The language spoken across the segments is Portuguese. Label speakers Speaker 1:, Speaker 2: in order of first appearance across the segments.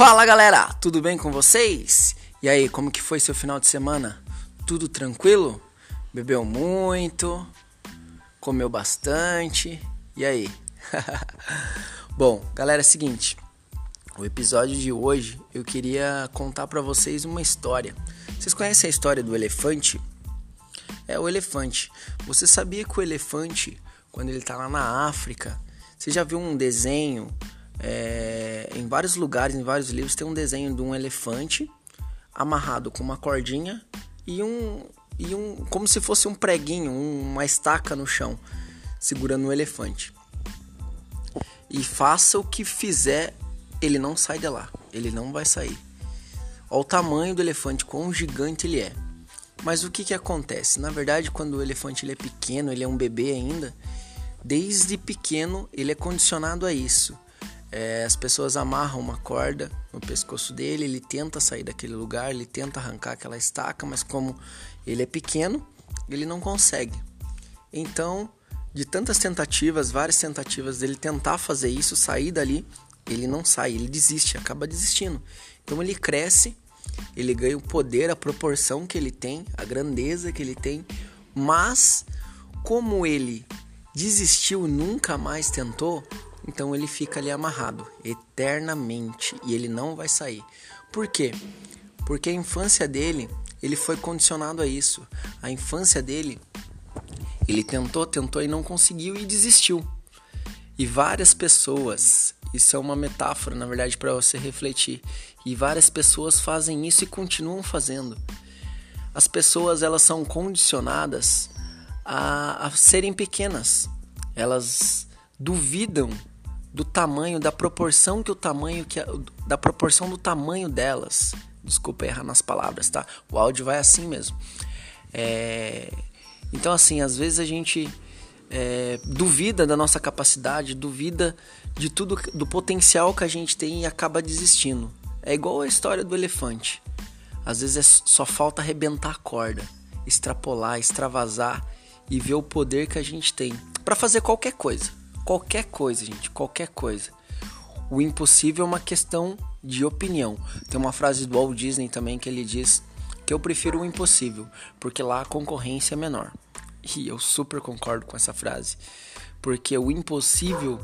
Speaker 1: Fala galera, tudo bem com vocês? E aí, como que foi seu final de semana? Tudo tranquilo? Bebeu muito? Comeu bastante? E aí? Bom, galera, é o seguinte. O episódio de hoje eu queria contar para vocês uma história. Vocês conhecem a história do elefante? É o elefante. Você sabia que o elefante, quando ele tá lá na África, você já viu um desenho é, em vários lugares, em vários livros, tem um desenho de um elefante amarrado com uma cordinha e um, e um como se fosse um preguinho, uma estaca no chão, segurando um elefante. E faça o que fizer, ele não sai de lá. Ele não vai sair. Olha o tamanho do elefante, quão gigante ele é. Mas o que, que acontece? Na verdade, quando o elefante ele é pequeno, ele é um bebê ainda, desde pequeno ele é condicionado a isso. É, as pessoas amarram uma corda no pescoço dele, ele tenta sair daquele lugar, ele tenta arrancar aquela estaca, mas como ele é pequeno, ele não consegue. Então, de tantas tentativas, várias tentativas dele tentar fazer isso, sair dali, ele não sai, ele desiste, acaba desistindo. Então ele cresce, ele ganha o poder, a proporção que ele tem, a grandeza que ele tem, mas como ele desistiu, nunca mais tentou, então ele fica ali amarrado eternamente e ele não vai sair. Por quê? Porque a infância dele, ele foi condicionado a isso. A infância dele, ele tentou, tentou e não conseguiu e desistiu. E várias pessoas, isso é uma metáfora, na verdade, para você refletir. E várias pessoas fazem isso e continuam fazendo. As pessoas, elas são condicionadas a, a serem pequenas. Elas duvidam do tamanho, da proporção que o tamanho que da proporção do tamanho delas. Desculpa errar nas palavras, tá? O áudio vai assim mesmo. É... Então assim, às vezes a gente é, duvida da nossa capacidade, duvida de tudo, do potencial que a gente tem e acaba desistindo. É igual a história do elefante. Às vezes é, só falta arrebentar a corda, extrapolar, extravasar e ver o poder que a gente tem para fazer qualquer coisa. Qualquer coisa, gente, qualquer coisa. O impossível é uma questão de opinião. Tem uma frase do Walt Disney também que ele diz que eu prefiro o impossível, porque lá a concorrência é menor. E eu super concordo com essa frase, porque o impossível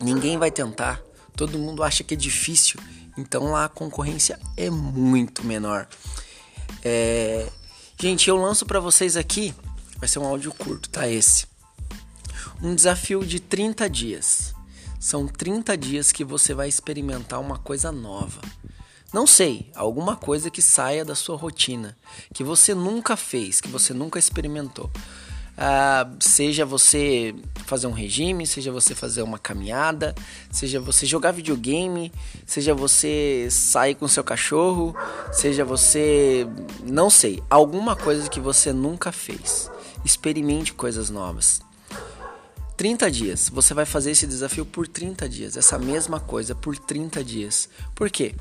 Speaker 1: ninguém vai tentar, todo mundo acha que é difícil, então lá a concorrência é muito menor. É... Gente, eu lanço para vocês aqui, vai ser um áudio curto, tá? Esse um desafio de 30 dias. São 30 dias que você vai experimentar uma coisa nova. Não sei, alguma coisa que saia da sua rotina, que você nunca fez, que você nunca experimentou. Ah, seja você fazer um regime, seja você fazer uma caminhada, seja você jogar videogame, seja você sair com seu cachorro, seja você. não sei, alguma coisa que você nunca fez. Experimente coisas novas. 30 dias. Você vai fazer esse desafio por 30 dias. Essa mesma coisa por 30 dias. Por quê?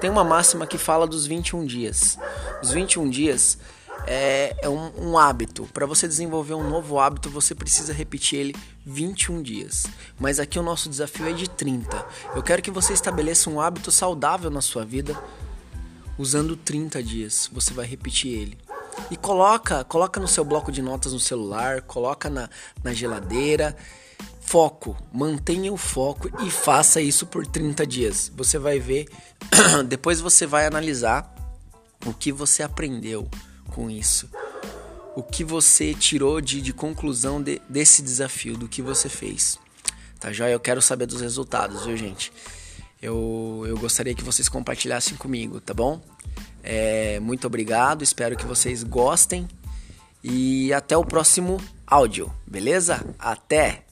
Speaker 1: Tem uma máxima que fala dos 21 dias. Os 21 dias é, é um, um hábito. Para você desenvolver um novo hábito, você precisa repetir ele 21 dias. Mas aqui o nosso desafio é de 30. Eu quero que você estabeleça um hábito saudável na sua vida usando 30 dias. Você vai repetir ele. E coloca, coloca no seu bloco de notas no celular, coloca na, na geladeira. Foco, mantenha o foco e faça isso por 30 dias. Você vai ver, depois você vai analisar o que você aprendeu com isso. O que você tirou de, de conclusão de, desse desafio, do que você fez. Tá já? Eu quero saber dos resultados, viu, gente? Eu, eu gostaria que vocês compartilhassem comigo, tá bom? É, muito obrigado, espero que vocês gostem e até o próximo áudio, beleza? Até!